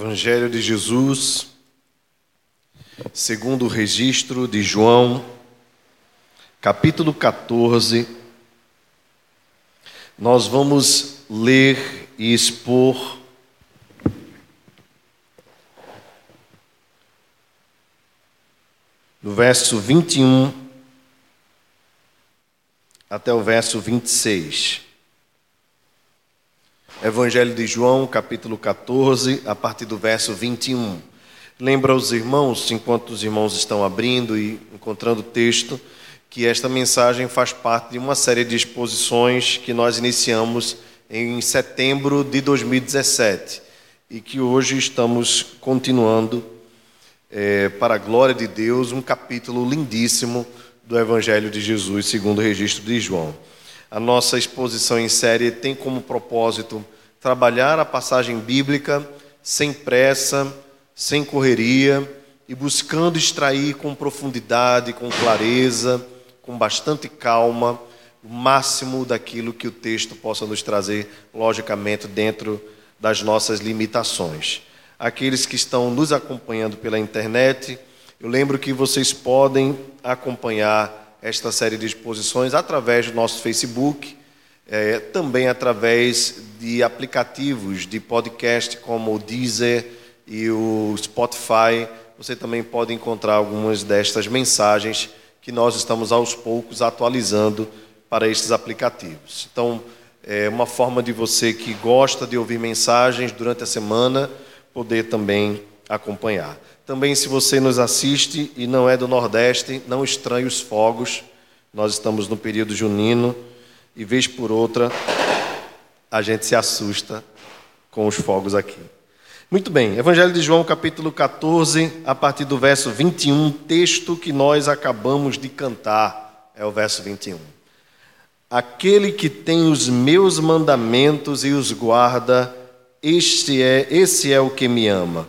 Evangelho de Jesus, segundo o registro de João, capítulo 14. Nós vamos ler e expor do verso 21 até o verso 26. Evangelho de João, capítulo 14, a partir do verso 21. Lembra os irmãos, enquanto os irmãos estão abrindo e encontrando o texto, que esta mensagem faz parte de uma série de exposições que nós iniciamos em setembro de 2017 e que hoje estamos continuando, é, para a glória de Deus, um capítulo lindíssimo do Evangelho de Jesus, segundo o registro de João. A nossa exposição em série tem como propósito trabalhar a passagem bíblica sem pressa, sem correria e buscando extrair com profundidade, com clareza, com bastante calma, o máximo daquilo que o texto possa nos trazer, logicamente, dentro das nossas limitações. Aqueles que estão nos acompanhando pela internet, eu lembro que vocês podem acompanhar esta série de exposições através do nosso Facebook, é, também através de aplicativos de podcast como o Deezer e o Spotify. Você também pode encontrar algumas destas mensagens que nós estamos aos poucos atualizando para estes aplicativos. Então, é uma forma de você que gosta de ouvir mensagens durante a semana poder também acompanhar. Também, se você nos assiste e não é do Nordeste, não estranhe os fogos. Nós estamos no período junino e, vez por outra, a gente se assusta com os fogos aqui. Muito bem, Evangelho de João, capítulo 14, a partir do verso 21, texto que nós acabamos de cantar, é o verso 21. Aquele que tem os meus mandamentos e os guarda, este é, esse é o que me ama.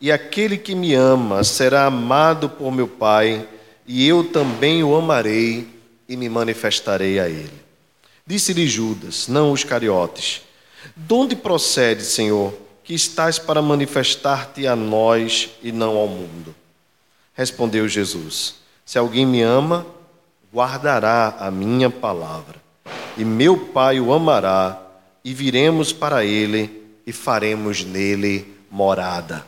E aquele que me ama será amado por meu Pai, e eu também o amarei e me manifestarei a ele. Disse-lhe Judas, não os cariotes: De onde procede, Senhor, que estás para manifestar-te a nós e não ao mundo? Respondeu Jesus: Se alguém me ama, guardará a minha palavra, e meu Pai o amará, e viremos para ele e faremos nele morada.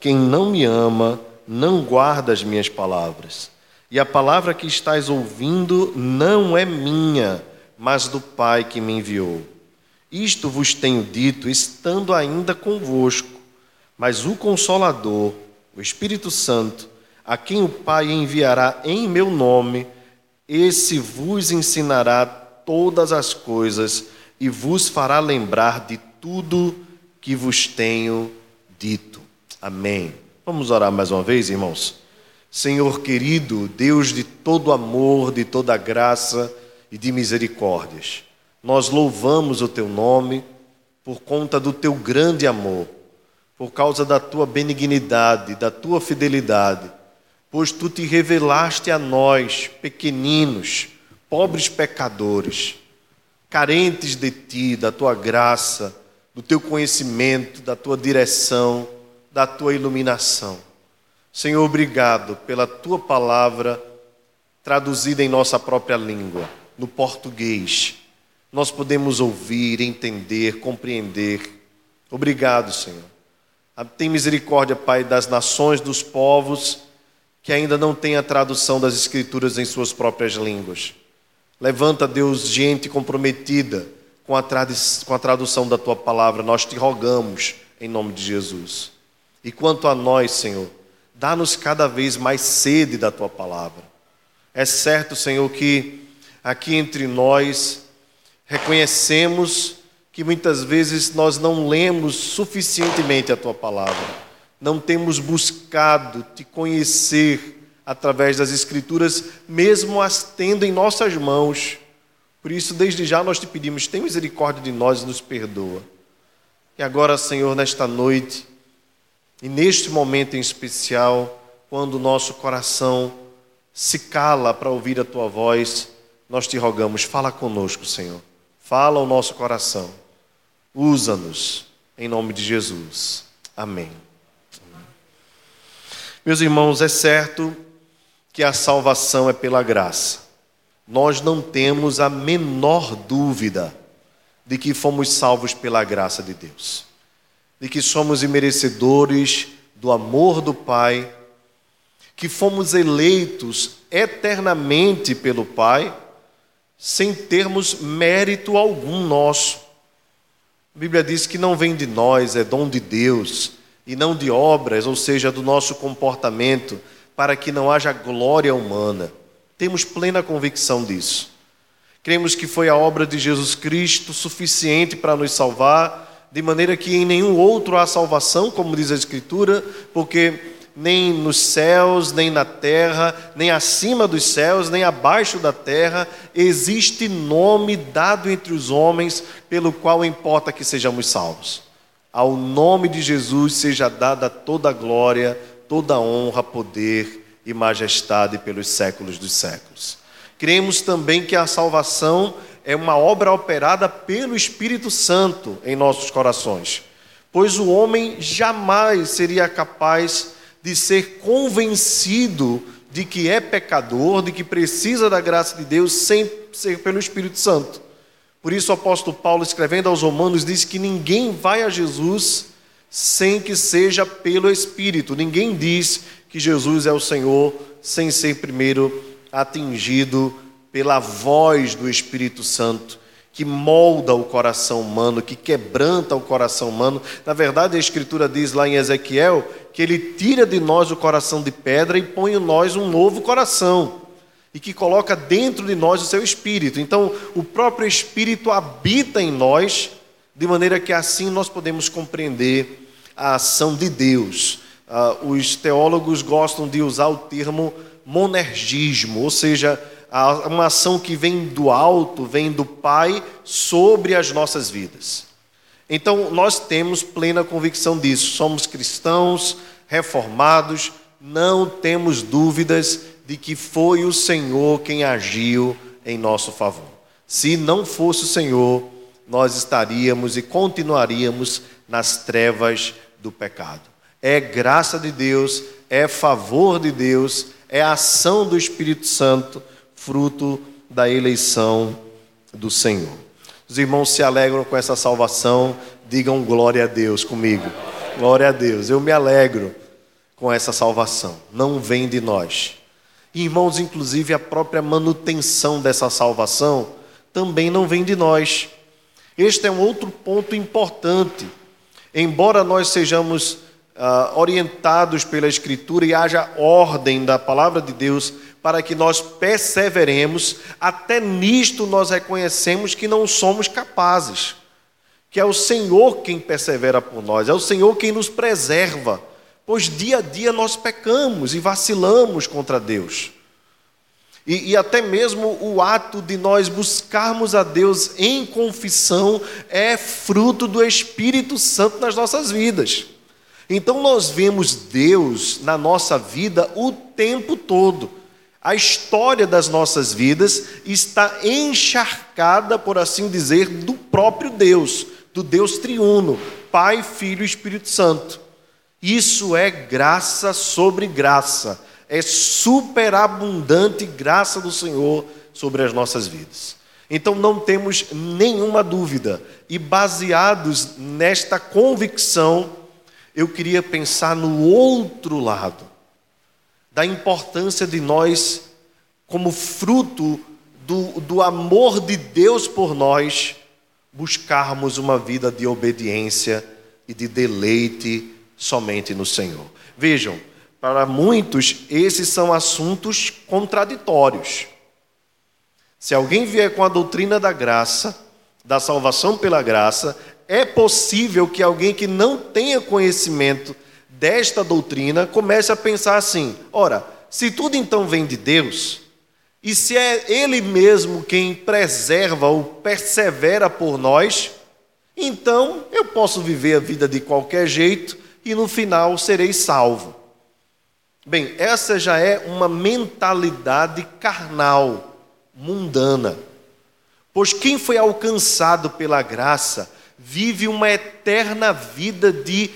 Quem não me ama, não guarda as minhas palavras. E a palavra que estás ouvindo não é minha, mas do Pai que me enviou. Isto vos tenho dito, estando ainda convosco. Mas o Consolador, o Espírito Santo, a quem o Pai enviará em meu nome, esse vos ensinará todas as coisas e vos fará lembrar de tudo que vos tenho dito. Amém. Vamos orar mais uma vez, irmãos? Senhor querido, Deus de todo amor, de toda graça e de misericórdias, nós louvamos o teu nome por conta do teu grande amor, por causa da tua benignidade, da tua fidelidade, pois tu te revelaste a nós, pequeninos, pobres pecadores, carentes de ti, da tua graça, do teu conhecimento, da tua direção da tua iluminação. Senhor, obrigado pela tua palavra traduzida em nossa própria língua, no português. Nós podemos ouvir, entender, compreender. Obrigado, Senhor. Tem misericórdia, Pai, das nações, dos povos que ainda não têm a tradução das Escrituras em suas próprias línguas. Levanta, Deus, gente comprometida com a, com a tradução da tua palavra. Nós te rogamos, em nome de Jesus. E quanto a nós, Senhor, dá-nos cada vez mais sede da tua palavra. É certo, Senhor, que aqui entre nós, reconhecemos que muitas vezes nós não lemos suficientemente a tua palavra, não temos buscado te conhecer através das Escrituras, mesmo as tendo em nossas mãos. Por isso, desde já nós te pedimos, tem misericórdia de nós e nos perdoa. E agora, Senhor, nesta noite, e neste momento em especial, quando o nosso coração se cala para ouvir a tua voz, nós te rogamos, fala conosco, Senhor. Fala ao nosso coração. Usa-nos, em nome de Jesus. Amém. Meus irmãos, é certo que a salvação é pela graça. Nós não temos a menor dúvida de que fomos salvos pela graça de Deus, de que somos imerecedores do amor do Pai, que fomos eleitos eternamente pelo Pai sem termos mérito algum nosso. A Bíblia diz que não vem de nós, é dom de Deus, e não de obras, ou seja, do nosso comportamento, para que não haja glória humana. Temos plena convicção disso. Cremos que foi a obra de Jesus Cristo suficiente para nos salvar, de maneira que em nenhum outro há salvação, como diz a Escritura, porque nem nos céus, nem na terra, nem acima dos céus, nem abaixo da terra, existe nome dado entre os homens pelo qual importa que sejamos salvos. Ao nome de Jesus seja dada toda a glória, toda a honra, poder e majestade pelos séculos dos séculos. Cremos também que a salvação é uma obra operada pelo Espírito Santo em nossos corações, pois o homem jamais seria capaz de ser convencido de que é pecador, de que precisa da graça de Deus, sem ser pelo Espírito Santo. Por isso, o apóstolo Paulo, escrevendo aos Romanos, diz que ninguém vai a Jesus sem que seja pelo Espírito. Ninguém diz que Jesus é o Senhor sem ser primeiro atingido pela voz do Espírito Santo que molda o coração humano, que quebranta o coração humano. Na verdade, a Escritura diz lá em Ezequiel que ele tira de nós o coração de pedra e põe em nós um novo coração, e que coloca dentro de nós o seu espírito. Então, o próprio Espírito habita em nós, de maneira que assim nós podemos compreender a ação de Deus. Uh, os teólogos gostam de usar o termo monergismo, ou seja, uma ação que vem do alto, vem do Pai sobre as nossas vidas. Então, nós temos plena convicção disso. Somos cristãos, reformados, não temos dúvidas de que foi o Senhor quem agiu em nosso favor. Se não fosse o Senhor, nós estaríamos e continuaríamos nas trevas do pecado. É graça de Deus, é favor de Deus, é ação do Espírito Santo fruto da eleição do Senhor. Os irmãos se alegram com essa salvação, digam glória a Deus comigo. Glória a Deus. Eu me alegro com essa salvação. Não vem de nós. irmãos, inclusive a própria manutenção dessa salvação também não vem de nós. Este é um outro ponto importante. Embora nós sejamos uh, orientados pela Escritura e haja ordem da palavra de Deus para que nós perseveremos, até nisto nós reconhecemos que não somos capazes, que é o Senhor quem persevera por nós, é o Senhor quem nos preserva, pois dia a dia nós pecamos e vacilamos contra Deus. E, e, até mesmo o ato de nós buscarmos a Deus em confissão é fruto do Espírito Santo nas nossas vidas. Então nós vemos Deus na nossa vida o tempo todo. A história das nossas vidas está encharcada, por assim dizer, do próprio Deus, do Deus triuno, Pai, Filho e Espírito Santo. Isso é graça sobre graça, é superabundante graça do Senhor sobre as nossas vidas. Então não temos nenhuma dúvida, e baseados nesta convicção, eu queria pensar no outro lado da importância de nós, como fruto do, do amor de Deus por nós, buscarmos uma vida de obediência e de deleite somente no Senhor. Vejam, para muitos, esses são assuntos contraditórios. Se alguém vier com a doutrina da graça, da salvação pela graça, é possível que alguém que não tenha conhecimento desta doutrina comece a pensar assim: ora, se tudo então vem de Deus, e se é Ele mesmo quem preserva ou persevera por nós, então eu posso viver a vida de qualquer jeito e no final serei salvo. Bem, essa já é uma mentalidade carnal, mundana. Pois quem foi alcançado pela graça vive uma eterna vida de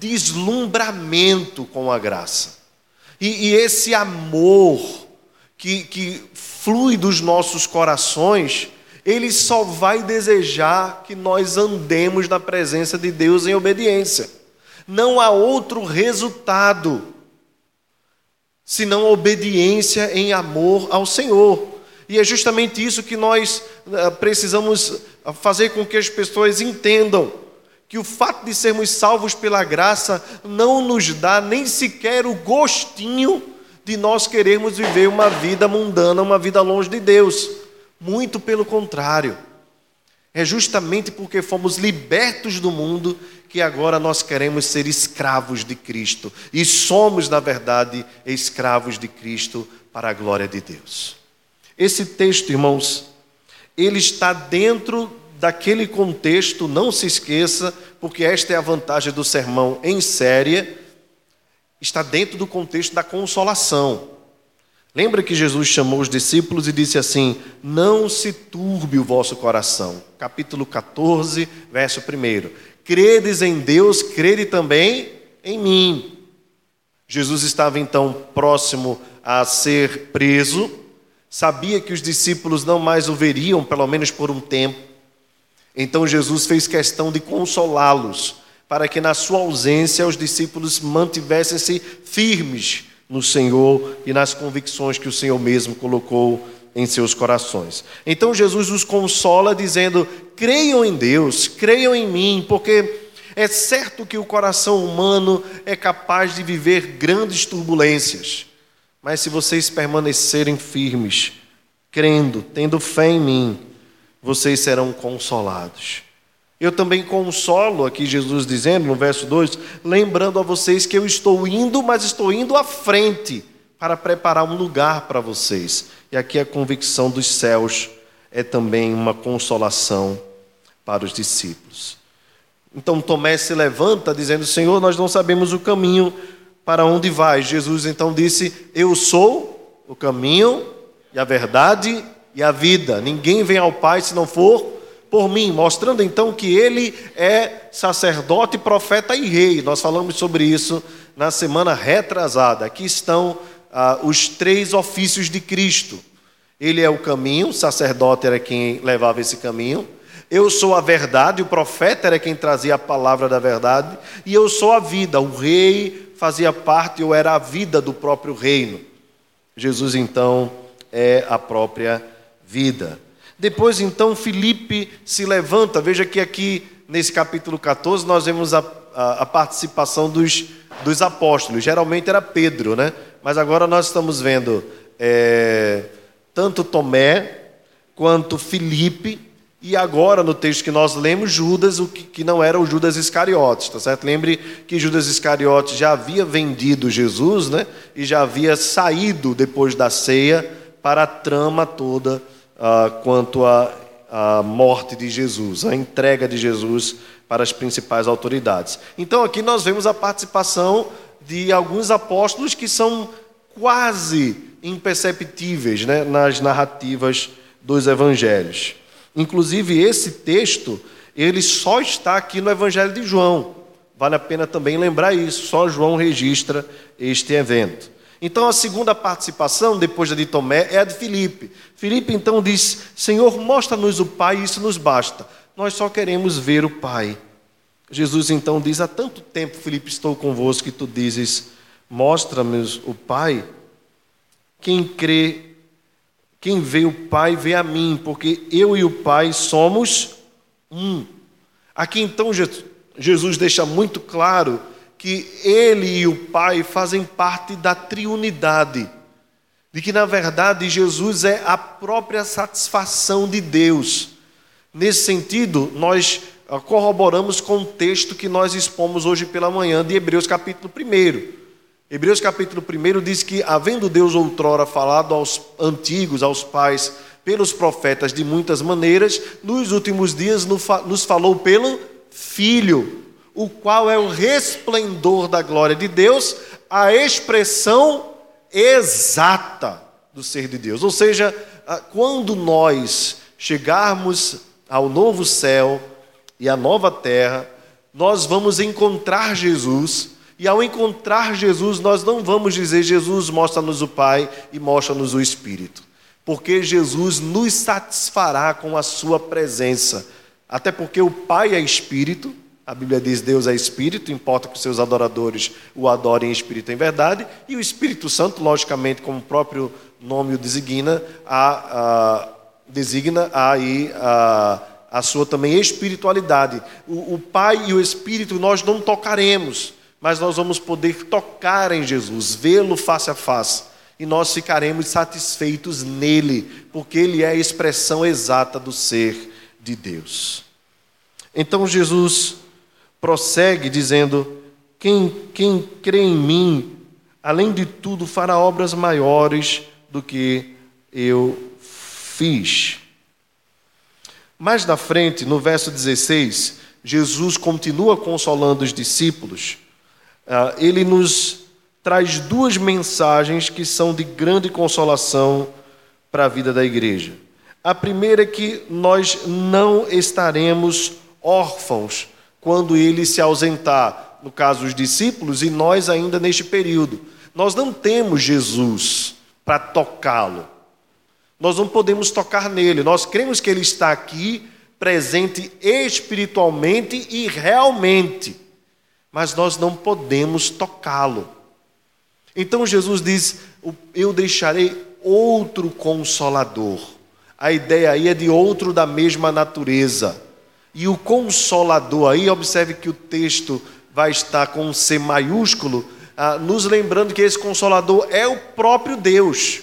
deslumbramento com a graça. E, e esse amor que, que flui dos nossos corações, ele só vai desejar que nós andemos na presença de Deus em obediência. Não há outro resultado senão obediência em amor ao Senhor. E é justamente isso que nós eh, precisamos fazer com que as pessoas entendam que o fato de sermos salvos pela graça não nos dá nem sequer o gostinho de nós queremos viver uma vida mundana, uma vida longe de Deus. Muito pelo contrário. É justamente porque fomos libertos do mundo que agora nós queremos ser escravos de Cristo. E somos, na verdade, escravos de Cristo para a glória de Deus. Esse texto, irmãos, ele está dentro daquele contexto, não se esqueça, porque esta é a vantagem do sermão em série, está dentro do contexto da consolação. Lembra que Jesus chamou os discípulos e disse assim: Não se turbe o vosso coração. Capítulo 14, verso 1. Credes em Deus, crede também em mim. Jesus estava então próximo a ser preso, sabia que os discípulos não mais o veriam, pelo menos por um tempo. Então Jesus fez questão de consolá-los, para que na sua ausência os discípulos mantivessem-se firmes no Senhor e nas convicções que o Senhor mesmo colocou em seus corações. Então Jesus os consola dizendo: creiam em Deus, creiam em mim, porque é certo que o coração humano é capaz de viver grandes turbulências. Mas se vocês permanecerem firmes, crendo, tendo fé em mim, vocês serão consolados. Eu também consolo, aqui Jesus dizendo no verso 2, lembrando a vocês que eu estou indo, mas estou indo à frente para preparar um lugar para vocês. E aqui a convicção dos céus é também uma consolação para os discípulos. Então Tomé se levanta dizendo: Senhor, nós não sabemos o caminho para onde vai. Jesus então disse: Eu sou o caminho e a verdade e a vida. Ninguém vem ao Pai se não for por mim, mostrando então que ele é sacerdote, profeta e rei. Nós falamos sobre isso na semana retrasada. Aqui estão ah, os três ofícios de Cristo. Ele é o caminho, o sacerdote era quem levava esse caminho. Eu sou a verdade, o profeta era quem trazia a palavra da verdade. E eu sou a vida, o rei fazia parte, ou era a vida do próprio reino. Jesus, então, é a própria vida. Depois, então, Filipe se levanta. Veja que aqui, nesse capítulo 14, nós vemos a, a, a participação dos, dos apóstolos. Geralmente era Pedro, né? Mas agora nós estamos vendo é, tanto Tomé quanto Filipe e agora, no texto que nós lemos, Judas, o que, que não era o Judas Iscariotes, tá certo? Lembre que Judas Iscariotes já havia vendido Jesus, né? E já havia saído depois da ceia para a trama toda uh, quanto à, à morte de Jesus, a entrega de Jesus para as principais autoridades. Então, aqui nós vemos a participação de alguns apóstolos que são quase imperceptíveis né, nas narrativas dos evangelhos. Inclusive, esse texto, ele só está aqui no Evangelho de João. Vale a pena também lembrar isso, só João registra este evento. Então, a segunda participação, depois da de Tomé, é a de Filipe. Filipe então diz: Senhor, mostra-nos o Pai, isso nos basta. Nós só queremos ver o Pai. Jesus então diz: Há tanto tempo, Filipe, estou convosco, que tu dizes: Mostra-me o Pai. Quem crê quem vê o Pai vê a mim, porque eu e o Pai somos um. Aqui então Jesus deixa muito claro que ele e o Pai fazem parte da triunidade. de que na verdade Jesus é a própria satisfação de Deus. Nesse sentido, nós ah, corroboramos com o texto que nós expomos hoje pela manhã de Hebreus capítulo 1. Hebreus capítulo 1 diz que, havendo Deus outrora falado aos antigos, aos pais, pelos profetas de muitas maneiras, nos últimos dias nos falou pelo Filho, o qual é o resplendor da glória de Deus, a expressão exata do ser de Deus. Ou seja, ah, quando nós chegarmos ao novo céu e à nova terra, nós vamos encontrar Jesus. E ao encontrar Jesus, nós não vamos dizer, Jesus, mostra-nos o Pai e mostra-nos o Espírito. Porque Jesus nos satisfará com a Sua presença. Até porque o Pai é Espírito, a Bíblia diz Deus é Espírito, importa que os seus adoradores o adorem em Espírito em verdade. E o Espírito Santo, logicamente, como o próprio nome o designa, a, a designa aí a, a sua também espiritualidade. O, o Pai e o Espírito nós não tocaremos, mas nós vamos poder tocar em Jesus, vê-lo face a face. E nós ficaremos satisfeitos nele, porque ele é a expressão exata do ser de Deus. Então Jesus prossegue dizendo: quem, quem crê em mim, além de tudo, fará obras maiores do que eu fiz. Mais na frente, no verso 16, Jesus continua consolando os discípulos. Ah, ele nos traz duas mensagens que são de grande consolação para a vida da igreja. A primeira é que nós não estaremos órfãos quando ele se ausentar, no caso os discípulos e nós ainda neste período. Nós não temos Jesus para tocá-lo nós não podemos tocar nele. Nós cremos que ele está aqui, presente espiritualmente e realmente, mas nós não podemos tocá-lo. Então Jesus diz: Eu deixarei outro consolador. A ideia aí é de outro da mesma natureza. E o consolador aí, observe que o texto vai estar com um C maiúsculo, ah, nos lembrando que esse consolador é o próprio Deus.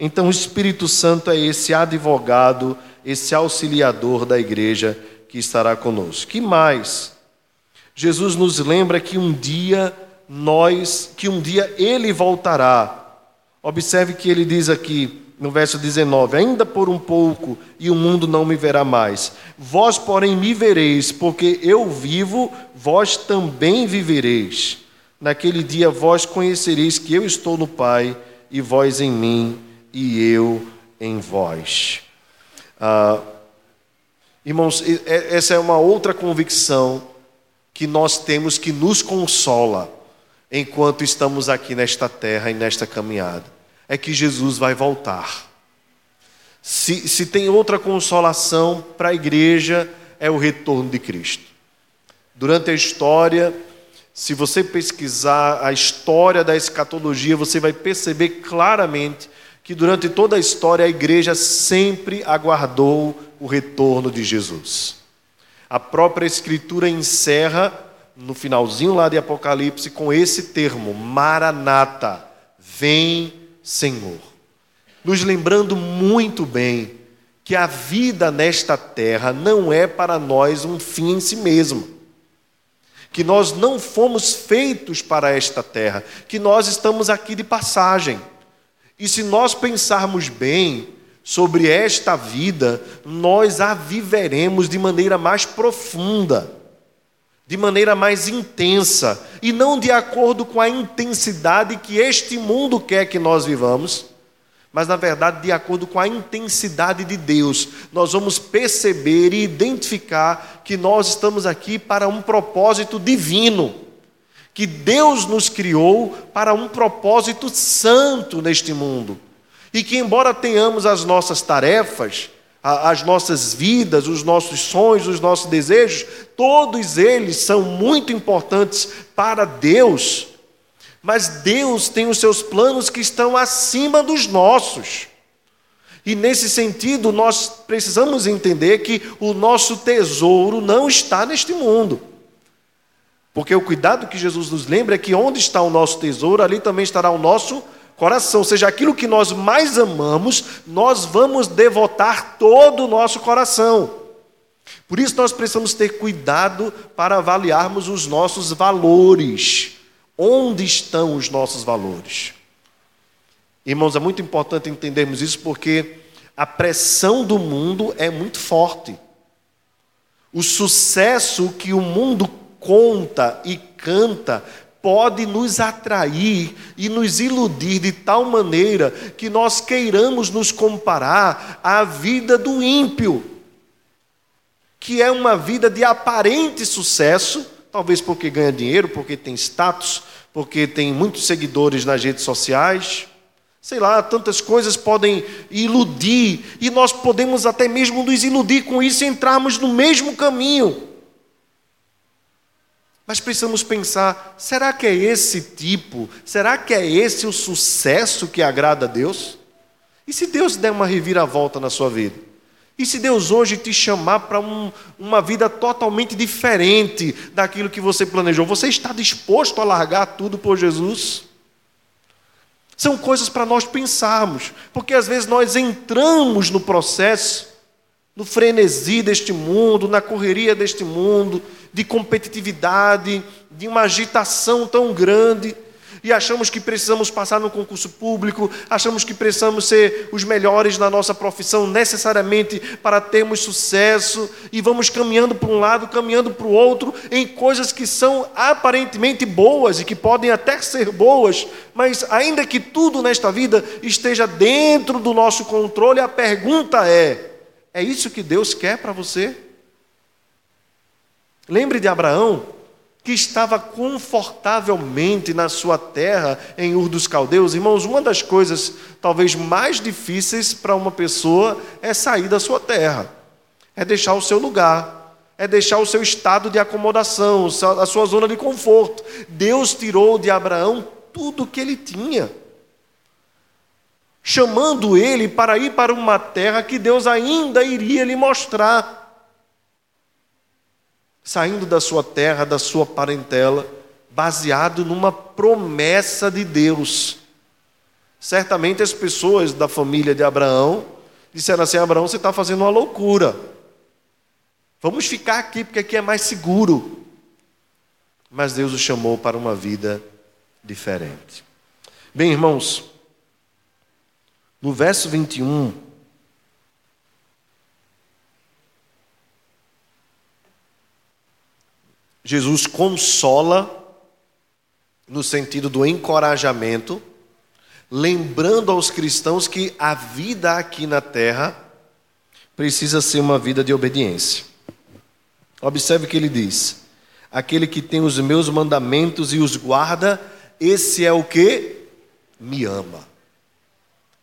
Então, o Espírito Santo é esse advogado, esse auxiliador da igreja que estará conosco. Que mais? Jesus nos lembra que um dia nós, que um dia ele voltará. Observe que ele diz aqui no verso 19: Ainda por um pouco e o mundo não me verá mais. Vós, porém, me vereis, porque eu vivo, vós também vivereis. Naquele dia vós conhecereis que eu estou no Pai e vós em mim e eu em vós. Ah, irmãos, essa é uma outra convicção que nós temos que nos consola enquanto estamos aqui nesta terra e nesta caminhada. É que Jesus vai voltar. Se, se tem outra consolação para a igreja, é o retorno de Cristo. Durante a história, se você pesquisar a história da escatologia, você vai perceber claramente que durante toda a história a igreja sempre aguardou o retorno de Jesus. A própria Escritura encerra, no finalzinho lá de Apocalipse, com esse termo, Maranata, vem Senhor. Nos lembrando muito bem que a vida nesta terra não é para nós um fim em si mesmo. Que nós não fomos feitos para esta terra, que nós estamos aqui de passagem. E se nós pensarmos bem sobre esta vida, nós a viveremos de maneira mais profunda, de maneira mais intensa, e não de acordo com a intensidade que este mundo quer que nós vivamos, mas na verdade de acordo com a intensidade de Deus. Nós vamos perceber e identificar que nós estamos aqui para um propósito divino que Deus nos criou para um propósito santo neste mundo. E que, embora tenhamos as nossas tarefas, as nossas vidas, os nossos sonhos, os nossos desejos, todos eles são muito importantes para Deus. Mas Deus tem os seus planos que estão acima dos nossos. E nesse sentido, nós precisamos entender que o nosso tesouro não está neste mundo. Porque o cuidado que Jesus nos lembra é que onde está o nosso tesouro, ali também estará o nosso coração, seja, aquilo que nós mais amamos, nós vamos devotar todo o nosso coração. Por isso nós precisamos ter cuidado para avaliarmos os nossos valores. Onde estão os nossos valores? Irmãos, é muito importante entendermos isso porque a pressão do mundo é muito forte. O sucesso que o mundo conta e canta pode nos atrair e nos iludir de tal maneira que nós queiramos nos comparar à vida do ímpio, que é uma vida de aparente sucesso, talvez porque ganha dinheiro, porque tem status, porque tem muitos seguidores nas redes sociais. Sei lá, tantas coisas podem iludir, e nós podemos até mesmo nos iludir com isso e entrarmos no mesmo caminho. Mas precisamos pensar: será que é esse tipo? Será que é esse o sucesso que agrada a Deus? E se Deus der uma reviravolta na sua vida? E se Deus hoje te chamar para um, uma vida totalmente diferente daquilo que você planejou? Você está disposto a largar tudo por Jesus? São coisas para nós pensarmos, porque às vezes nós entramos no processo, no frenesi deste mundo, na correria deste mundo, de competitividade, de uma agitação tão grande, e achamos que precisamos passar no concurso público, achamos que precisamos ser os melhores na nossa profissão necessariamente para termos sucesso, e vamos caminhando para um lado, caminhando para o outro, em coisas que são aparentemente boas e que podem até ser boas, mas ainda que tudo nesta vida esteja dentro do nosso controle, a pergunta é: é isso que Deus quer para você? Lembre de Abraão, que estava confortavelmente na sua terra em Ur dos Caldeus. Irmãos, uma das coisas talvez mais difíceis para uma pessoa é sair da sua terra, é deixar o seu lugar, é deixar o seu estado de acomodação, a sua zona de conforto. Deus tirou de Abraão tudo o que ele tinha, chamando ele para ir para uma terra que Deus ainda iria lhe mostrar saindo da sua terra, da sua parentela, baseado numa promessa de Deus. Certamente as pessoas da família de Abraão disseram assim: Abraão, você está fazendo uma loucura. Vamos ficar aqui porque aqui é mais seguro. Mas Deus o chamou para uma vida diferente. Bem, irmãos, no verso 21, Jesus consola no sentido do encorajamento, lembrando aos cristãos que a vida aqui na terra precisa ser uma vida de obediência. Observe o que ele diz: aquele que tem os meus mandamentos e os guarda, esse é o que me ama.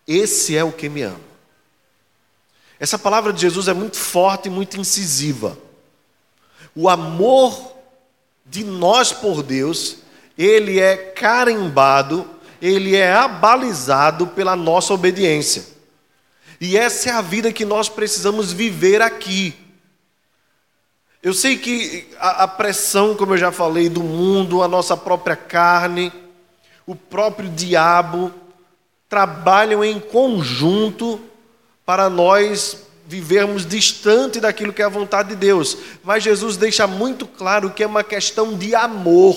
Esse é o que me ama. Essa palavra de Jesus é muito forte e muito incisiva. O amor de nós por Deus, ele é carimbado, ele é abalizado pela nossa obediência. E essa é a vida que nós precisamos viver aqui. Eu sei que a, a pressão, como eu já falei, do mundo, a nossa própria carne, o próprio diabo, trabalham em conjunto para nós vivermos distante daquilo que é a vontade de Deus. Mas Jesus deixa muito claro que é uma questão de amor.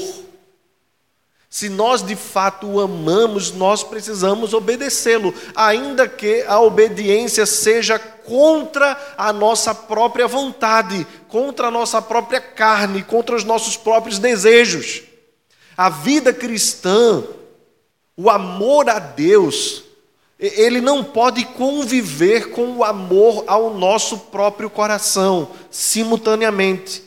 Se nós de fato o amamos, nós precisamos obedecê-lo, ainda que a obediência seja contra a nossa própria vontade, contra a nossa própria carne, contra os nossos próprios desejos. A vida cristã, o amor a Deus, ele não pode conviver com o amor ao nosso próprio coração simultaneamente.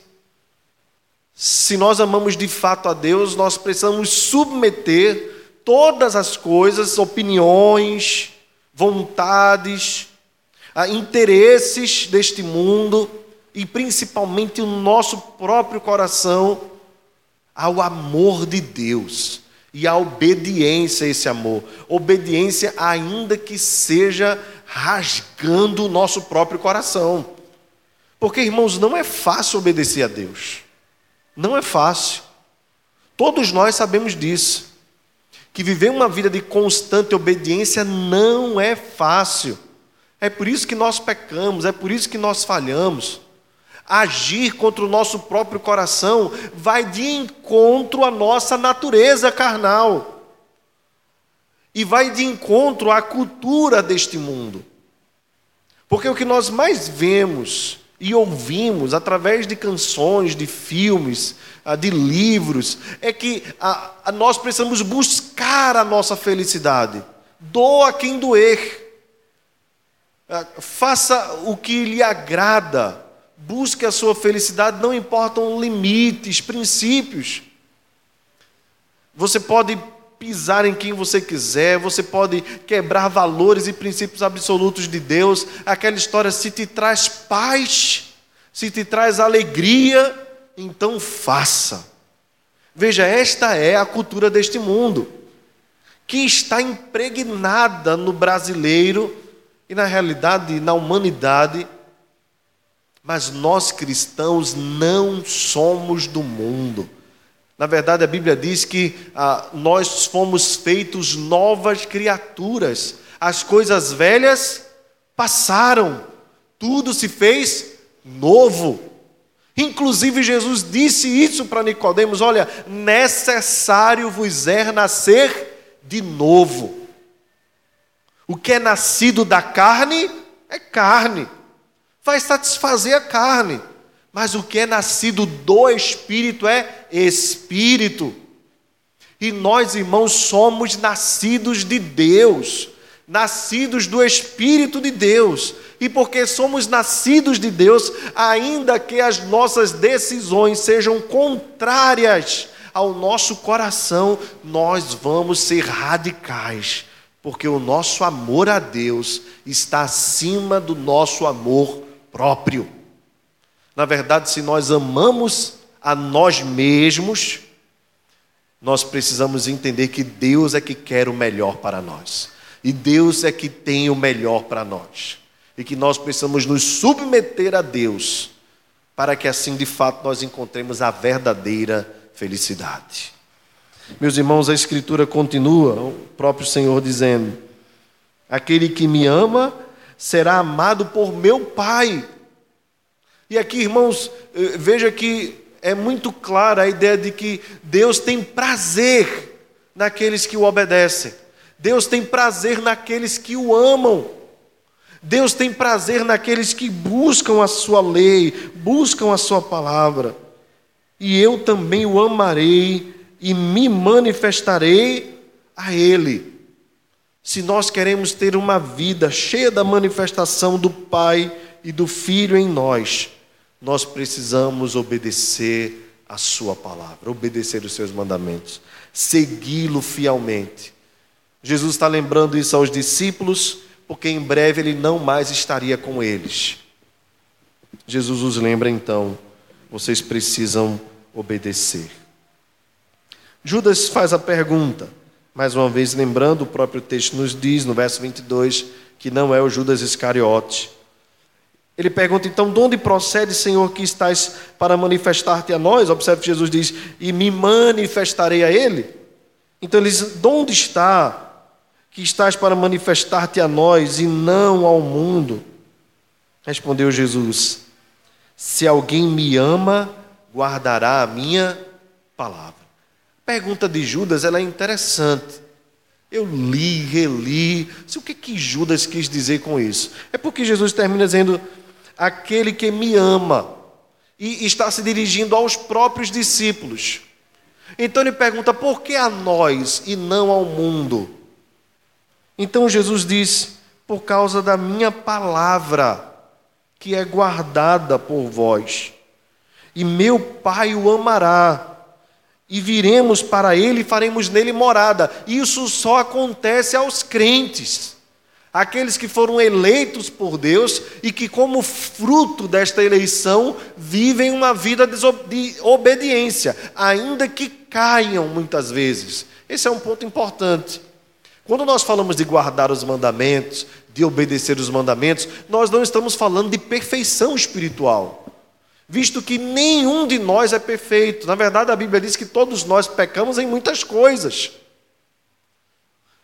Se nós amamos de fato a Deus, nós precisamos submeter todas as coisas, opiniões, vontades, interesses deste mundo e principalmente o nosso próprio coração ao amor de Deus e a obediência a esse amor. Obediência, ainda que seja rasgando o nosso próprio coração. Porque, irmãos, não é fácil obedecer a Deus. Não é fácil. Todos nós sabemos disso. que viver uma vida de constante obediência não é fácil. É por isso que nós pecamos, é por isso que nós falhamos. Agir contra o nosso próprio coração vai de encontro à nossa natureza carnal. E vai de encontro à cultura deste mundo. Porque o que nós mais vemos e ouvimos através de canções, de filmes, ah, de livros, é que nós precisamos buscar a nossa felicidade. Doa quem doer. Ah, faça o que lhe agrada. Busque a sua felicidade, não importam limites, princípios. Você pode pisar em quem você quiser, você pode quebrar valores e princípios absolutos de Deus. Aquela história, se te traz paz, se te traz alegria, então faça. Veja, esta é a cultura deste mundo, que está impregnada no brasileiro e na realidade na humanidade, mas nós cristãos não somos do mundo. Na verdade, a Bíblia diz que ah, nós fomos feitos novas criaturas, as coisas velhas passaram, tudo se fez novo. Inclusive, Jesus disse isso para Nicodemos: olha, necessário vos é nascer de novo. O que é nascido da carne é carne, vai satisfazer a carne. Mas o que é nascido do Espírito é Espírito. E nós, irmãos, somos nascidos de Deus, nascidos do Espírito de Deus. E porque somos nascidos de Deus, ainda que as nossas decisões sejam contrárias ao nosso coração, nós vamos ser radicais porque o nosso amor a Deus está acima do nosso amor próprio. Na verdade, se nós amamos a nós mesmos, nós precisamos entender que Deus é que quer o melhor para nós. E Deus é que tem o melhor para nós. E que nós precisamos nos submeter a Deus, para que assim de fato nós encontremos a verdadeira felicidade. Meus irmãos, a Escritura continua, o próprio Senhor dizendo: Aquele que me ama será amado por meu Pai. E aqui, irmãos, eh, veja que é muito clara a ideia de que Deus tem prazer naqueles que o obedecem. Deus tem prazer naqueles que o amam. Deus tem prazer naqueles que buscam a sua lei, buscam a sua palavra. E eu também o amarei e me manifestarei a Ele. Se nós queremos ter uma vida cheia da manifestação do Pai e do Filho em nós, nós precisamos obedecer a Sua palavra, obedecer os Seus mandamentos, segui-lo fielmente. Jesus está lembrando isso aos discípulos, porque em breve ele não mais estaria com eles. Jesus os lembra então, vocês precisam obedecer. Judas faz a pergunta, mais uma vez lembrando, o próprio texto nos diz, no verso 22, que não é o Judas Iscariote. Ele pergunta então: de onde procede, Senhor, que estás para manifestar-te a nós? Observe que Jesus diz: e me manifestarei a Ele. Então ele diz: de onde está que estás para manifestar-te a nós e não ao mundo? Respondeu Jesus: Se alguém me ama, guardará a minha palavra pergunta de Judas ela é interessante. Eu li, reli. O que, que Judas quis dizer com isso? É porque Jesus termina dizendo: aquele que me ama, e está se dirigindo aos próprios discípulos. Então ele pergunta: por que a nós e não ao mundo? Então Jesus diz: por causa da minha palavra, que é guardada por vós, e meu Pai o amará e viremos para ele e faremos nele morada. Isso só acontece aos crentes, aqueles que foram eleitos por Deus e que, como fruto desta eleição, vivem uma vida de obediência, ainda que caiam muitas vezes. Esse é um ponto importante. Quando nós falamos de guardar os mandamentos, de obedecer os mandamentos, nós não estamos falando de perfeição espiritual visto que nenhum de nós é perfeito. Na verdade, a Bíblia diz que todos nós pecamos em muitas coisas.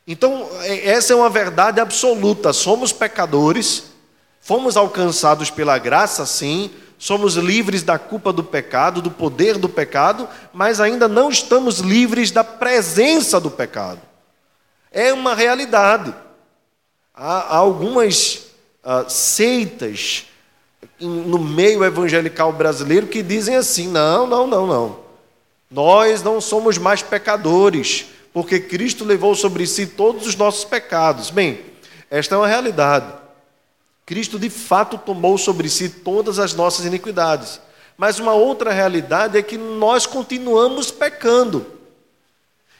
Então, é, essa é uma verdade absoluta. Somos pecadores, fomos alcançados pela graça, sim, somos livres da culpa do pecado, do poder do pecado, mas ainda não estamos livres da presença do pecado. É uma realidade. Há, algumas uh, seitas no meio evangelical brasileiro que dizem assim: não, não, não, não. Nós não somos mais pecadores, porque Cristo levou sobre si todos os nossos pecados. Bem, esta é uma realidade. Cristo de fato tomou sobre si todas as nossas iniquidades. Mas uma outra realidade é que nós continuamos pecando.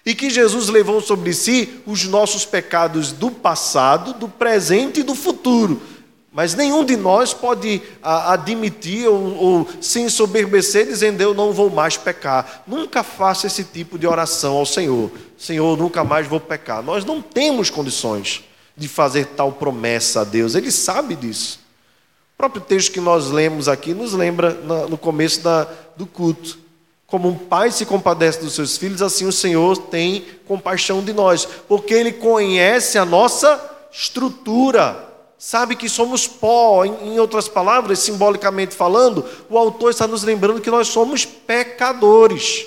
E que Jesus levou sobre si os nossos pecados do passado, do presente e do futuro. Mas nenhum de nós pode a, admitir ou, ou se ensoberbecer dizendo eu não vou mais pecar. Nunca faça esse tipo de oração ao Senhor. Senhor, nunca mais vou pecar. Nós não temos condições de fazer tal promessa a Deus. Ele sabe disso. O próprio texto que nós lemos aqui nos lembra no começo da, do culto. Como um pai se compadece dos seus filhos, assim o Senhor tem compaixão de nós, porque Ele conhece a nossa estrutura sabe que somos pó, em outras palavras, simbolicamente falando, o autor está nos lembrando que nós somos pecadores,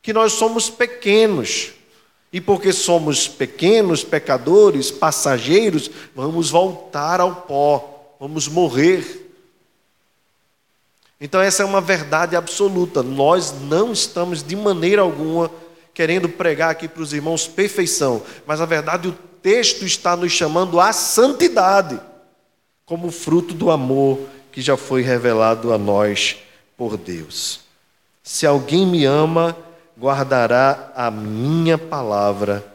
que nós somos pequenos. E porque somos pequenos, pecadores, passageiros, vamos voltar ao pó, vamos morrer. Então, essa é uma verdade absoluta. Nós não estamos de maneira alguma querendo pregar aqui para os irmãos perfeição, mas a verdade, o texto está nos chamando à santidade, como fruto do amor que já foi revelado a nós por Deus. Se alguém me ama, guardará a minha palavra,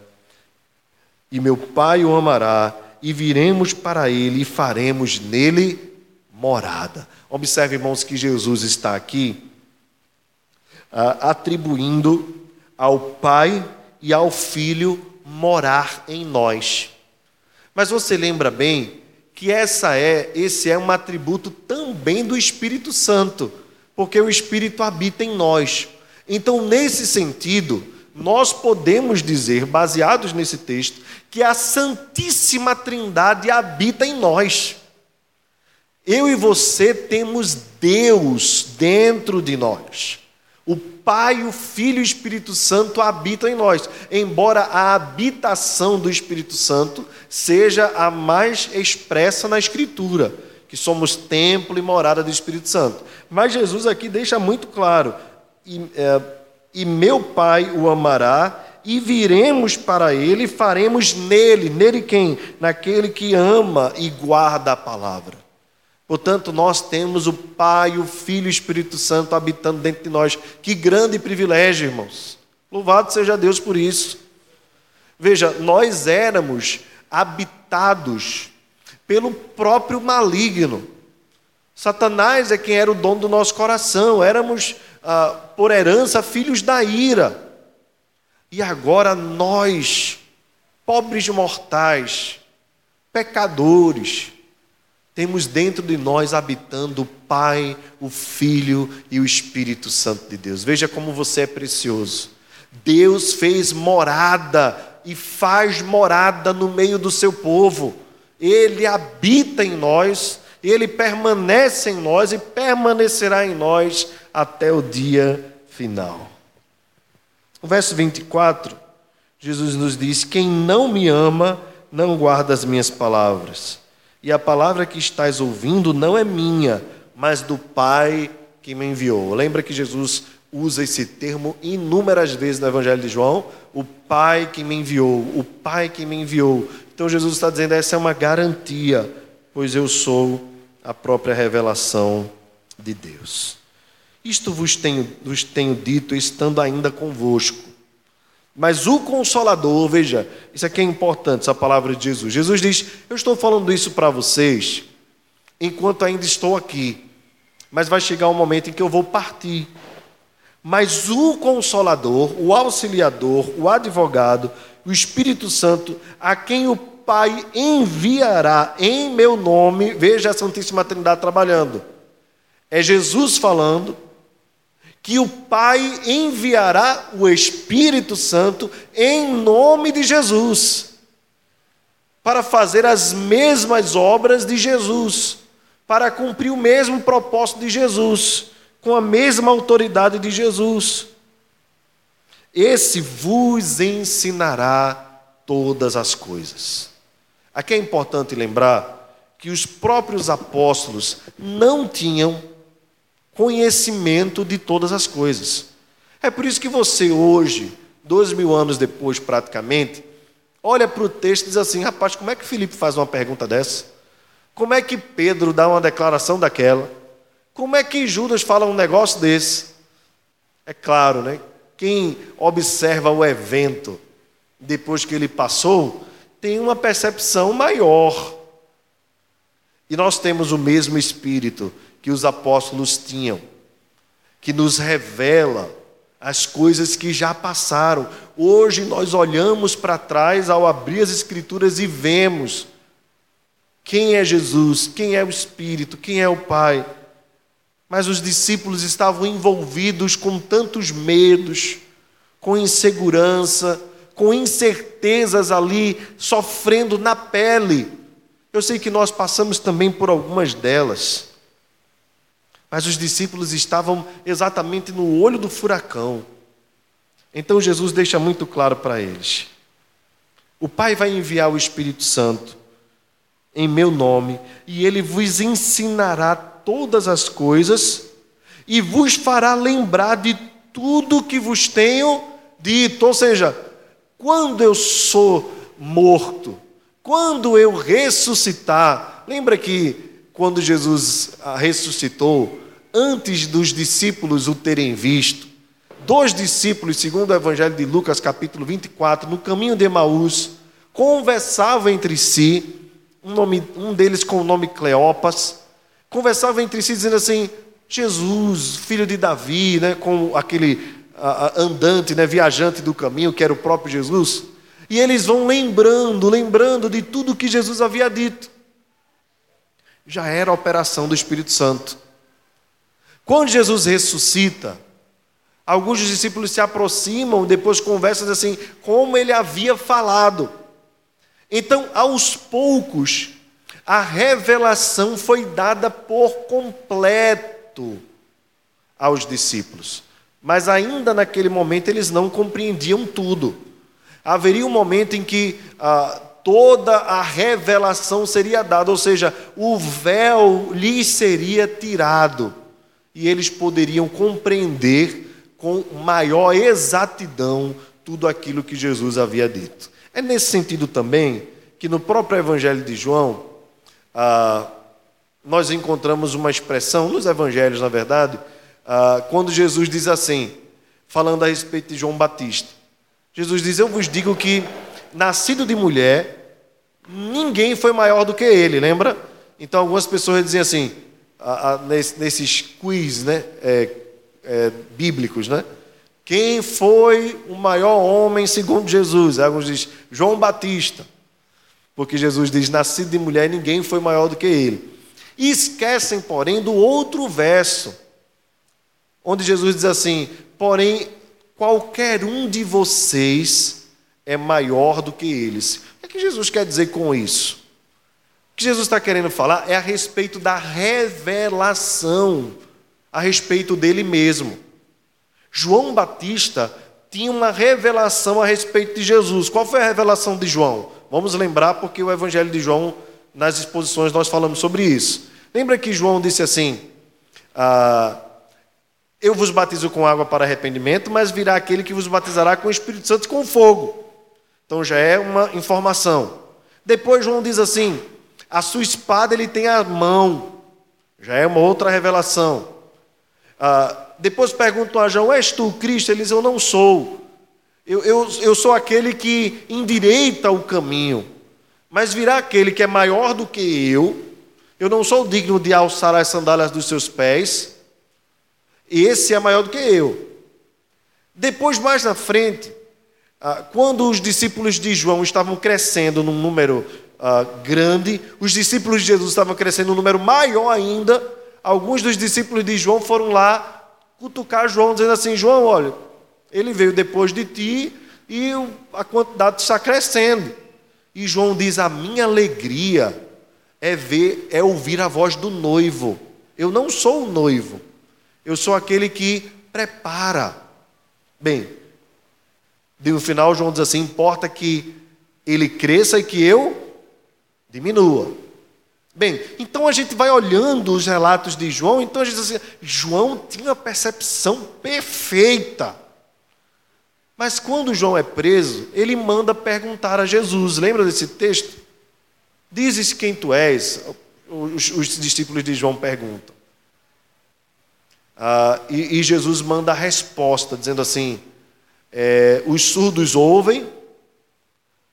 e meu Pai o amará, e viremos para ele e faremos nele morada. Observe, irmãos, que Jesus está aqui ah, atribuindo ao Pai e ao Filho morar em nós. Mas você lembra bem que essa é, esse é um atributo também do Espírito Santo, porque o Espírito habita em nós. Então, nesse sentido, nós podemos dizer, baseados nesse texto, que a Santíssima Trindade habita em nós. Eu e você temos Deus dentro de nós. Pai, o Filho e o Espírito Santo habitam em nós, embora a habitação do Espírito Santo seja a mais expressa na Escritura, que somos templo e morada do Espírito Santo. Mas Jesus aqui deixa muito claro: e, é, e meu Pai o amará, e viremos para ele e faremos nele, nele quem? Naquele que ama e guarda a palavra. Portanto, nós temos o Pai, o Filho e o Espírito Santo habitando dentro de nós. Que grande privilégio, irmãos. Louvado seja Deus por isso. Veja, nós éramos habitados pelo próprio maligno. Satanás é quem era o dono do nosso coração. Éramos, ah, por herança, filhos da ira. E agora nós, pobres mortais, pecadores, temos dentro de nós habitando o Pai, o Filho e o Espírito Santo de Deus. Veja como você é precioso. Deus fez morada e faz morada no meio do seu povo. Ele habita em nós, ele permanece em nós e permanecerá em nós até o dia final. O verso 24, Jesus nos diz: Quem não me ama, não guarda as minhas palavras e a palavra que estás ouvindo não é minha, mas do Pai que me enviou. Lembra que Jesus usa esse termo inúmeras vezes no Evangelho de João? O Pai que me enviou, o Pai que me enviou. Então Jesus está dizendo: essa é uma garantia, pois eu sou a própria revelação de Deus. Isto vos tenho, vos tenho dito estando ainda convosco. Mas o Consolador, veja, isso aqui é importante, essa palavra de Jesus. Jesus diz: Eu estou falando isso para vocês enquanto ainda estou aqui, mas vai chegar um momento em que eu vou partir. Mas o Consolador, o Auxiliador, o Advogado, o Espírito Santo, a quem o Pai enviará em meu nome, veja a Santíssima Trindade trabalhando. É Jesus falando que o Pai enviará o Espírito Santo em nome de Jesus, para fazer as mesmas obras de Jesus, para cumprir o mesmo propósito de Jesus, com a mesma autoridade de Jesus. Esse vos ensinará todas as coisas. Aqui é importante lembrar que os próprios apóstolos não tinham conhecimento de todas as coisas. É por isso que você hoje, dois mil anos depois praticamente, olha para o texto e diz assim: rapaz, como é que Felipe faz uma pergunta dessa? Como é que Pedro dá uma declaração daquela? Como é que Judas fala um negócio desse? É claro, né? Quem observa o evento depois que ele passou tem uma percepção maior. E nós temos o mesmo espírito que os apóstolos tinham, que nos revela as coisas que já passaram. Hoje nós olhamos para trás ao abrir as Escrituras e vemos quem é Jesus, quem é o Espírito, quem é o Pai. Mas os discípulos estavam envolvidos com tantos medos, com insegurança, com incertezas ali, sofrendo na pele. Eu sei que nós passamos também por algumas delas. Mas os discípulos estavam exatamente no olho do furacão. Então Jesus deixa muito claro para eles: o Pai vai enviar o Espírito Santo em meu nome, e ele vos ensinará todas as coisas e vos fará lembrar de tudo que vos tenho dito. Ou seja, quando eu sou morto, quando eu ressuscitar, lembra que quando Jesus ressuscitou, antes dos discípulos o terem visto, dois discípulos, segundo o Evangelho de Lucas, capítulo 24, no caminho de Emaús, conversavam entre si, um, nome, um deles com o nome Cleopas, conversavam entre si dizendo assim: Jesus, filho de Davi, né, com aquele andante, né, viajante do caminho, que era o próprio Jesus, e eles vão lembrando, lembrando de tudo que Jesus havia dito. Já era a operação do Espírito Santo. Quando Jesus ressuscita, alguns dos discípulos se aproximam, depois conversam assim, como ele havia falado. Então, aos poucos, a revelação foi dada por completo aos discípulos. Mas ainda naquele momento eles não compreendiam tudo. Haveria um momento em que ah, toda a revelação seria dada, ou seja, o véu lhes seria tirado e eles poderiam compreender com maior exatidão tudo aquilo que Jesus havia dito. É nesse sentido também que no próprio Evangelho de João, ah, nós encontramos uma expressão, nos Evangelhos, na verdade, ah, quando Jesus diz assim, falando a respeito de João Batista. Jesus diz: Eu vos digo que, nascido de mulher, ninguém foi maior do que ele, lembra? Então algumas pessoas dizem assim: a, a, nesses quiz né, é, é, bíblicos, né? Quem foi o maior homem segundo Jesus? Alguns dizem João Batista, porque Jesus diz: nascido de mulher, ninguém foi maior do que ele. E esquecem, porém, do outro verso, onde Jesus diz assim: porém, qualquer um de vocês é maior do que eles. O que Jesus quer dizer com isso? que Jesus está querendo falar é a respeito da revelação a respeito dele mesmo. João Batista tinha uma revelação a respeito de Jesus. Qual foi a revelação de João? Vamos lembrar, porque o Evangelho de João, nas exposições, nós falamos sobre isso. Lembra que João disse assim: ah, Eu vos batizo com água para arrependimento, mas virá aquele que vos batizará com o Espírito Santo e com fogo. Então já é uma informação. Depois João diz assim: a sua espada ele tem a mão. Já é uma outra revelação. Ah, depois perguntam a João: És tu Cristo? Ele diz: Eu não sou. Eu, eu, eu sou aquele que endireita o caminho. Mas virá aquele que é maior do que eu. Eu não sou digno de alçar as sandálias dos seus pés. E esse é maior do que eu. Depois, mais na frente, quando os discípulos de João estavam crescendo num número uh, grande, os discípulos de Jesus estavam crescendo um número maior ainda. Alguns dos discípulos de João foram lá cutucar João, dizendo assim: João, olha, ele veio depois de ti e a quantidade está crescendo. E João diz: A minha alegria é ver, é ouvir a voz do noivo. Eu não sou o noivo, eu sou aquele que prepara. Bem, no final, João diz assim: importa que ele cresça e que eu diminua. Bem, então a gente vai olhando os relatos de João, então a gente diz assim: João tinha uma percepção perfeita. Mas quando João é preso, ele manda perguntar a Jesus. Lembra desse texto? Dizes quem tu és. Os, os discípulos de João perguntam. Ah, e, e, Jesus manda a resposta, dizendo assim: é, os surdos ouvem,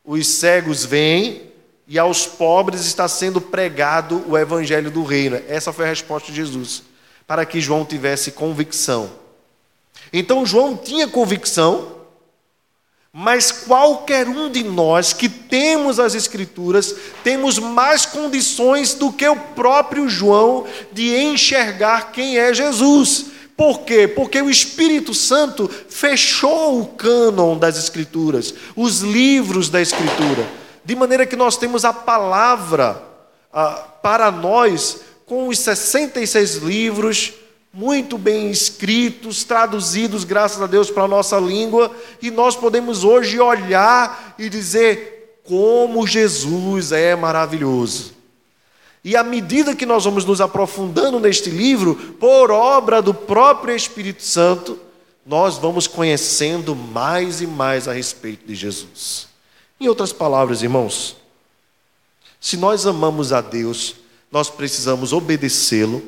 os cegos veem, e aos pobres está sendo pregado o evangelho do reino. Essa foi a resposta de Jesus, para que João tivesse convicção. Então João tinha convicção, mas qualquer um de nós que temos as Escrituras, temos mais condições do que o próprio João de enxergar quem é Jesus. Por quê? Porque o Espírito Santo fechou o cânon das Escrituras, os livros da Escritura de maneira que nós temos a palavra ah, para nós, com os 66 livros, muito bem escritos, traduzidos, graças a Deus, para a nossa língua, e nós podemos hoje olhar e dizer como Jesus é maravilhoso. E à medida que nós vamos nos aprofundando neste livro, por obra do próprio Espírito Santo, nós vamos conhecendo mais e mais a respeito de Jesus. Em outras palavras, irmãos, se nós amamos a Deus, nós precisamos obedecê-lo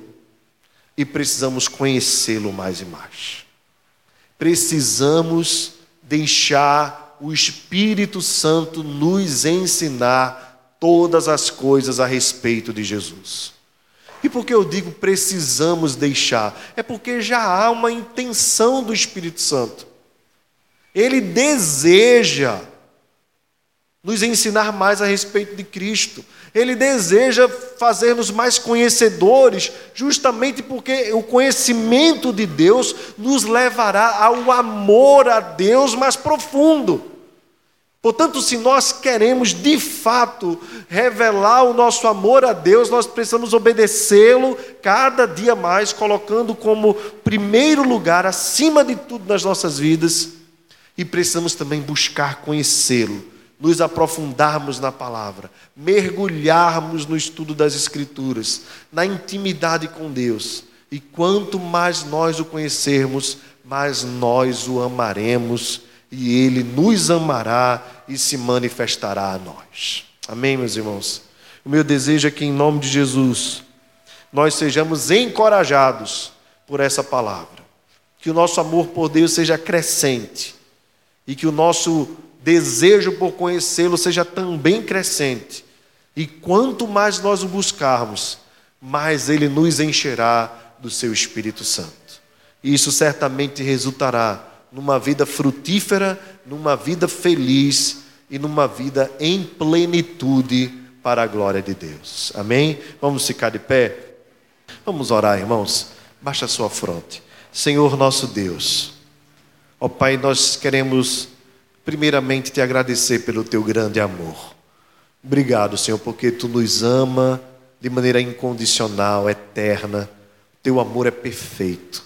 e precisamos conhecê-lo mais e mais. Precisamos deixar o Espírito Santo nos ensinar todas as coisas a respeito de Jesus. E por que eu digo precisamos deixar? É porque já há uma intenção do Espírito Santo. Ele deseja nos ensinar mais a respeito de Cristo. Ele deseja fazer-nos mais conhecedores, justamente porque o conhecimento de Deus nos levará ao amor a Deus mais profundo. Portanto, se nós queremos de fato revelar o nosso amor a Deus, nós precisamos obedecê-lo cada dia mais, colocando como primeiro lugar, acima de tudo nas nossas vidas, e precisamos também buscar conhecê-lo nos aprofundarmos na palavra, mergulharmos no estudo das Escrituras, na intimidade com Deus. E quanto mais nós o conhecermos, mais nós o amaremos e ele nos amará e se manifestará a nós. Amém, meus irmãos? O meu desejo é que, em nome de Jesus, nós sejamos encorajados por essa palavra, que o nosso amor por Deus seja crescente e que o nosso desejo por conhecê-lo seja também crescente. E quanto mais nós o buscarmos, mais ele nos encherá do seu Espírito Santo. E isso certamente resultará numa vida frutífera, numa vida feliz e numa vida em plenitude para a glória de Deus. Amém? Vamos ficar de pé? Vamos orar, irmãos. Baixa a sua fronte. Senhor nosso Deus, ó Pai, nós queremos primeiramente te agradecer pelo teu grande amor. Obrigado, Senhor, porque tu nos ama de maneira incondicional, eterna. Teu amor é perfeito.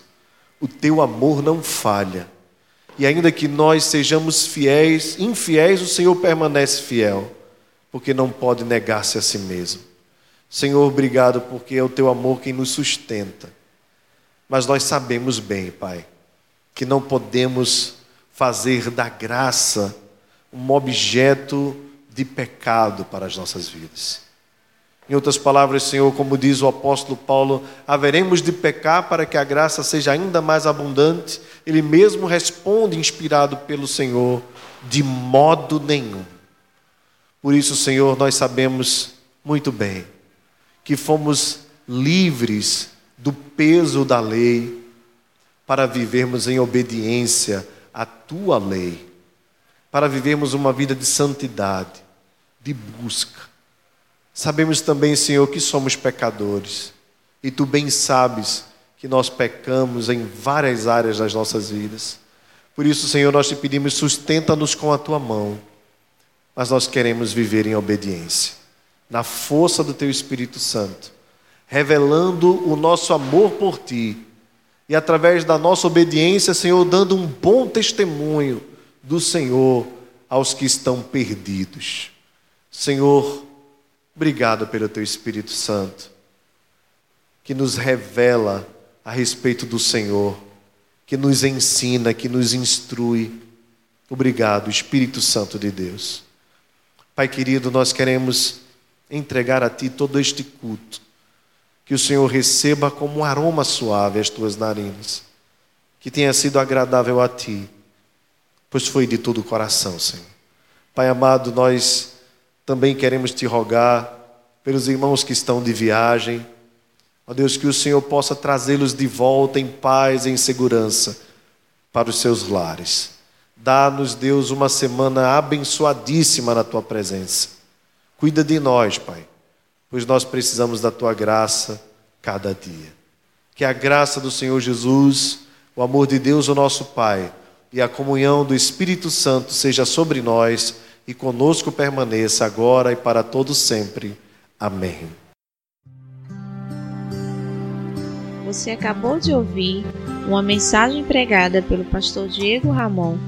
O teu amor não falha. E ainda que nós sejamos fiéis, infiéis, o Senhor permanece fiel, porque não pode negar-se a si mesmo. Senhor, obrigado porque é o teu amor quem nos sustenta. Mas nós sabemos bem, Pai, que não podemos fazer da graça um objeto de pecado para as nossas vidas. Em outras palavras, Senhor, como diz o apóstolo Paulo, haveremos de pecar para que a graça seja ainda mais abundante. Ele mesmo responde, inspirado pelo Senhor, de modo nenhum. Por isso, Senhor, nós sabemos muito bem que fomos livres do peso da lei para vivermos em obediência a tua lei, para vivermos uma vida de santidade, de busca. Sabemos também, Senhor, que somos pecadores, e tu bem sabes que nós pecamos em várias áreas das nossas vidas. Por isso, Senhor, nós te pedimos, sustenta-nos com a tua mão, mas nós queremos viver em obediência, na força do teu Espírito Santo, revelando o nosso amor por ti e através da nossa obediência, Senhor, dando um bom testemunho do Senhor aos que estão perdidos. Senhor, obrigado pelo teu Espírito Santo, que nos revela a respeito do Senhor que nos ensina, que nos instrui. Obrigado, Espírito Santo de Deus. Pai querido, nós queremos entregar a Ti todo este culto. Que o Senhor receba como um aroma suave as tuas narinas. Que tenha sido agradável a Ti, pois foi de todo o coração, Senhor. Pai amado, nós também queremos te rogar pelos irmãos que estão de viagem Ó Deus, que o Senhor possa trazê-los de volta em paz e em segurança para os seus lares. Dá-nos, Deus, uma semana abençoadíssima na tua presença. Cuida de nós, Pai, pois nós precisamos da tua graça cada dia. Que a graça do Senhor Jesus, o amor de Deus, o nosso Pai, e a comunhão do Espírito Santo seja sobre nós e conosco permaneça agora e para todos sempre. Amém. Você acabou de ouvir uma mensagem pregada pelo pastor Diego Ramon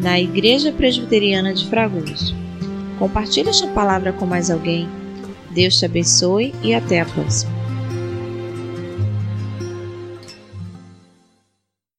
na Igreja Presbiteriana de Fragoso. Compartilhe esta palavra com mais alguém. Deus te abençoe e até a próxima.